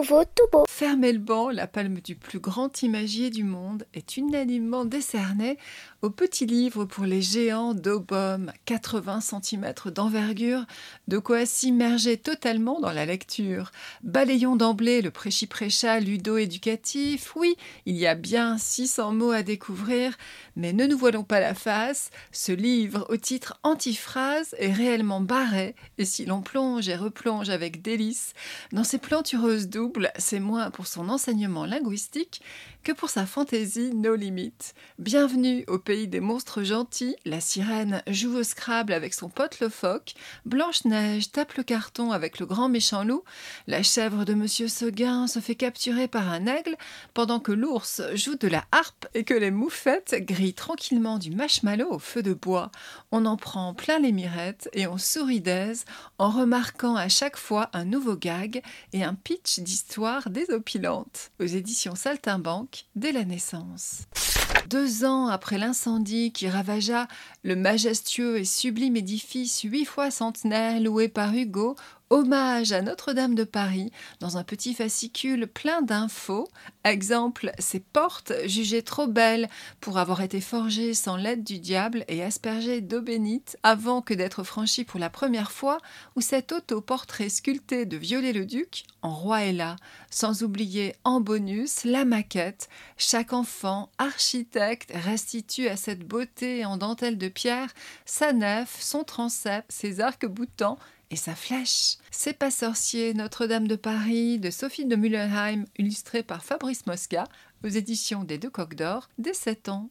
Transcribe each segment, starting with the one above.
nouveau, tout. Banc, la palme du plus grand imagier du monde est unanimement décernée au petit livre pour les géants d'Aubum, 80 cm d'envergure, de quoi s'immerger totalement dans la lecture. Balayons d'emblée le préchi-précha ludo-éducatif. Oui, il y a bien 600 mots à découvrir, mais ne nous voilons pas la face. Ce livre au titre antiphrase est réellement barré, et si l'on plonge et replonge avec délice dans ces plantureuses doubles, c'est moins pour son enseignement linguistique que pour sa fantaisie no limites. Bienvenue au pays des monstres gentils, la sirène joue au Scrabble avec son pote le phoque, Blanche-Neige tape le carton avec le grand méchant loup, la chèvre de Monsieur Seguin se fait capturer par un aigle, pendant que l'ours joue de la harpe et que les moufettes grillent tranquillement du marshmallow au feu de bois. On en prend plein les mirettes et on sourit d'aise en remarquant à chaque fois un nouveau gag et un pitch d'histoire Aux éditions Saltimbanque, dès la naissance. Deux ans après l'incendie qui ravagea le majestueux et sublime édifice huit fois centenaire loué par Hugo Hommage à Notre-Dame de Paris dans un petit fascicule plein d'infos. Exemple, ces portes jugées trop belles pour avoir été forgées sans l'aide du diable et aspergées d'eau bénite avant que d'être franchies pour la première fois, ou cet autoportrait sculpté de Viollet-le-Duc en roi et là, sans oublier en bonus la maquette. Chaque enfant, architecte, restitue à cette beauté en dentelle de pierre sa nef, son transept, ses arcs-boutants et sa flèche. C'est pas sorcier, Notre-Dame de Paris, de Sophie de Mullenheim, illustré par Fabrice Mosca, aux éditions des Deux Coques d'Or, dès 7 ans.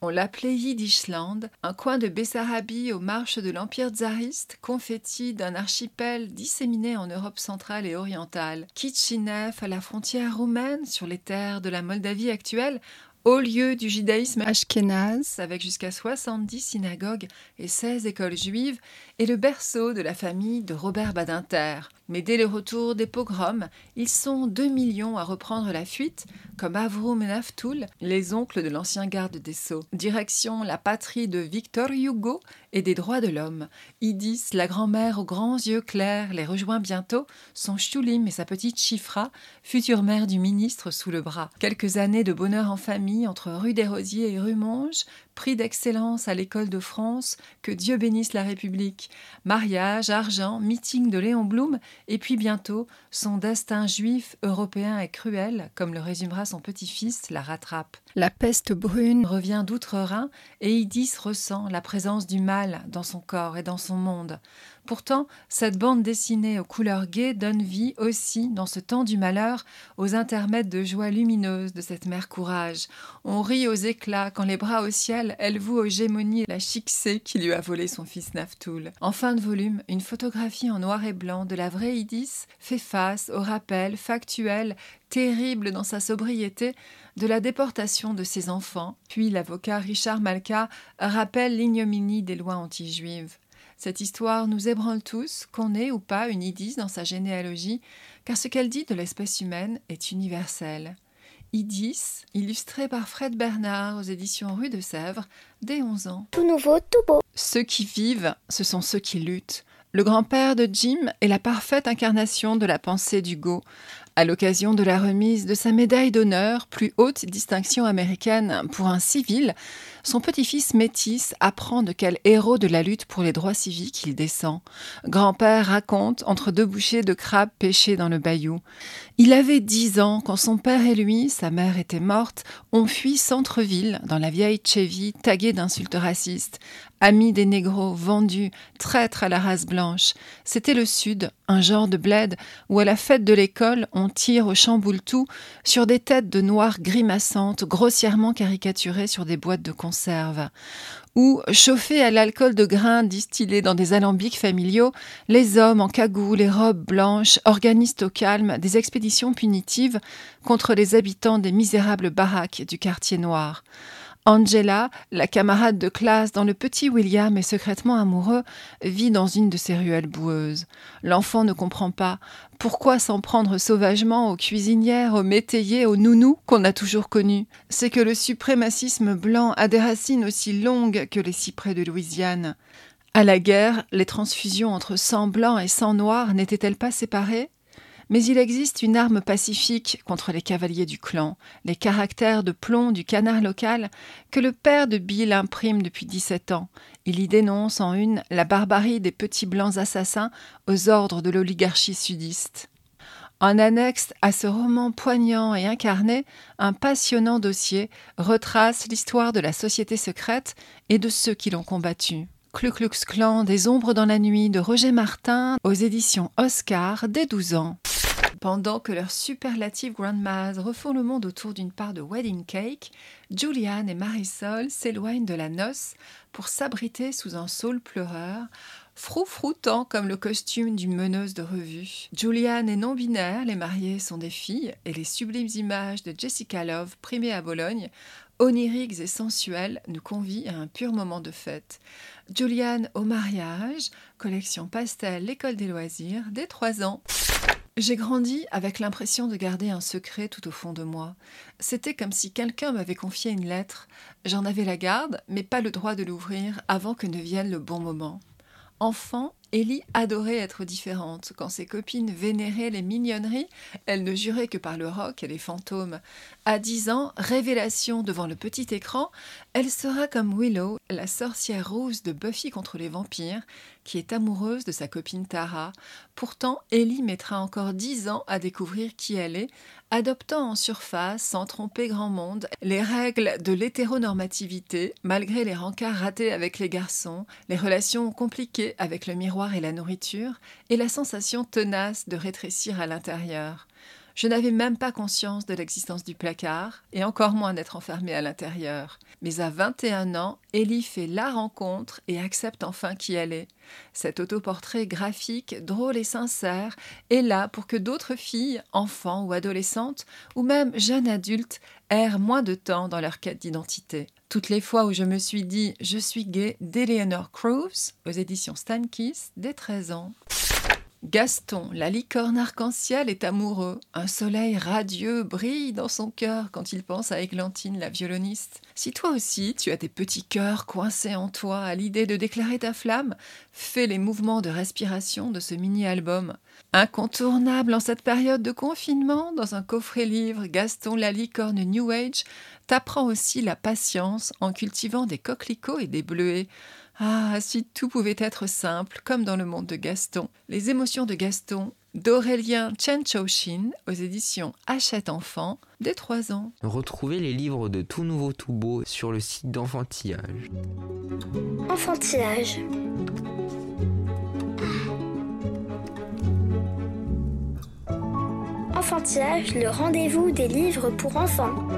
On l'appelait Yiddishland, un coin de Bessarabie aux marches de l'Empire tsariste, confetti d'un archipel disséminé en Europe centrale et orientale. Kitchinev, à la frontière roumaine, sur les terres de la Moldavie actuelle, Haut lieu du judaïsme ashkénaze, avec jusqu'à 70 synagogues et 16 écoles juives, est le berceau de la famille de Robert Badinter. Mais dès le retour des pogroms, ils sont 2 millions à reprendre la fuite, comme Avroum et Naftoul, les oncles de l'ancien garde des Sceaux. Direction la patrie de Victor Hugo et des droits de l'homme. Idis, la grand-mère aux grands yeux clairs, les rejoint bientôt, son Choulim et sa petite Chifra, future mère du ministre sous le bras. Quelques années de bonheur en famille entre rue des Rosiers et rue Monge, prix d'excellence à l'école de France, que Dieu bénisse la République. Mariage, argent, meeting de Léon Blum, et puis bientôt, son destin juif, européen et cruel, comme le résumera son petit-fils, la rattrape. La peste brune revient d'outre-Rhin, et Idis ressent la présence du mal dans son corps et dans son monde. Pourtant, cette bande dessinée aux couleurs gaies donne vie aussi, dans ce temps du malheur, aux intermèdes de joie lumineuse de cette mère courage. On rit aux éclats quand les bras au ciel, elle voue aux gémonies la chicsée qui lui a volé son fils Naftoul. En fin de volume, une photographie en noir et blanc de la vraie Idis fait face au rappel factuel, terrible dans sa sobriété, de la déportation de ses enfants. Puis l'avocat Richard Malka rappelle l'ignominie des lois anti-juives. Cette histoire nous ébranle tous, qu'on ait ou pas une Idis dans sa généalogie, car ce qu'elle dit de l'espèce humaine est universel. Idis, illustré par Fred Bernard aux éditions Rue de Sèvres, dès 11 ans. Tout nouveau, tout beau. Ceux qui vivent, ce sont ceux qui luttent. Le grand-père de Jim est la parfaite incarnation de la pensée d'Hugo. À l'occasion de la remise de sa médaille d'honneur, plus haute distinction américaine pour un civil, son petit-fils métis apprend de quel héros de la lutte pour les droits civiques il descend. Grand-père raconte entre deux bouchées de crabes pêchés dans le bayou. Il avait dix ans quand son père et lui, sa mère était morte, ont fui centre-ville dans la vieille Chevy taguée d'insultes racistes. Amis des négros, vendus, traîtres à la race blanche. C'était le Sud, un genre de bled où à la fête de l'école on tire au chamboule-tout sur des têtes de noirs grimaçantes, grossièrement caricaturées sur des boîtes de conserve. Ou, chauffés à l'alcool de grains distillé dans des alambics familiaux, les hommes en cagoule et robes blanches organisent au calme des expéditions punitives contre les habitants des misérables baraques du quartier noir. Angela, la camarade de classe dont le petit William est secrètement amoureux, vit dans une de ces ruelles boueuses. L'enfant ne comprend pas. Pourquoi s'en prendre sauvagement aux cuisinières, aux métayers, aux nounous qu'on a toujours connus C'est que le suprémacisme blanc a des racines aussi longues que les cyprès de Louisiane. À la guerre, les transfusions entre sang blanc et sang noir n'étaient-elles pas séparées? Mais il existe une arme pacifique contre les cavaliers du clan, les caractères de plomb du canard local que le père de Bill imprime depuis 17 ans. Il y dénonce en une la barbarie des petits blancs assassins aux ordres de l'oligarchie sudiste. En annexe à ce roman poignant et incarné, un passionnant dossier retrace l'histoire de la société secrète et de ceux qui l'ont combattue. Klu Klux Klan des ombres dans la nuit de Roger Martin aux éditions Oscar dès 12 ans. Pendant que leurs superlatives grandmas refont le monde autour d'une part de wedding cake, Julianne et Marisol s'éloignent de la noce pour s'abriter sous un saule pleureur, froufroutant comme le costume d'une meneuse de revue. Julianne est non-binaire, les mariés sont des filles, et les sublimes images de Jessica Love, primée à Bologne, oniriques et sensuelles, nous convient à un pur moment de fête. Julianne au mariage, collection pastel, l'école des loisirs, dès trois ans. J'ai grandi avec l'impression de garder un secret tout au fond de moi. C'était comme si quelqu'un m'avait confié une lettre. J'en avais la garde, mais pas le droit de l'ouvrir avant que ne vienne le bon moment. Enfant, Ellie adorait être différente. Quand ses copines vénéraient les mignonneries, elle ne jurait que par le rock et les fantômes. À dix ans, révélation devant le petit écran, elle sera comme Willow, la sorcière rose de Buffy contre les vampires, qui est amoureuse de sa copine Tara. Pourtant, Ellie mettra encore dix ans à découvrir qui elle est, adoptant en surface, sans tromper grand monde, les règles de l'hétéronormativité, malgré les rencarts ratés avec les garçons, les relations compliquées avec le miroir et la nourriture, et la sensation tenace de rétrécir à l'intérieur. Je n'avais même pas conscience de l'existence du placard, et encore moins d'être enfermée à l'intérieur. Mais à 21 ans, Ellie fait la rencontre et accepte enfin qui elle est. Cet autoportrait graphique, drôle et sincère, est là pour que d'autres filles, enfants ou adolescentes, ou même jeunes adultes, errent moins de temps dans leur quête d'identité. Toutes les fois où je me suis dit je suis gay d'Eleanor Cruz aux éditions Stankiss dès 13 ans. Gaston, la licorne arc-en-ciel, est amoureux. Un soleil radieux brille dans son cœur quand il pense à Églantine, la violoniste. Si toi aussi tu as des petits cœurs coincés en toi à l'idée de déclarer ta flamme, fais les mouvements de respiration de ce mini-album. Incontournable en cette période de confinement, dans un coffret livre, Gaston, la licorne New Age t'apprend aussi la patience en cultivant des coquelicots et des bleuets. Ah, si tout pouvait être simple, comme dans le monde de Gaston. Les émotions de Gaston, d'Aurélien Chenchoshin, aux éditions Hachette Enfant, dès 3 ans. Retrouvez les livres de Tout Nouveau Tout Beau sur le site d'Enfantillage. Enfantillage. Enfantillage, le rendez-vous des livres pour enfants.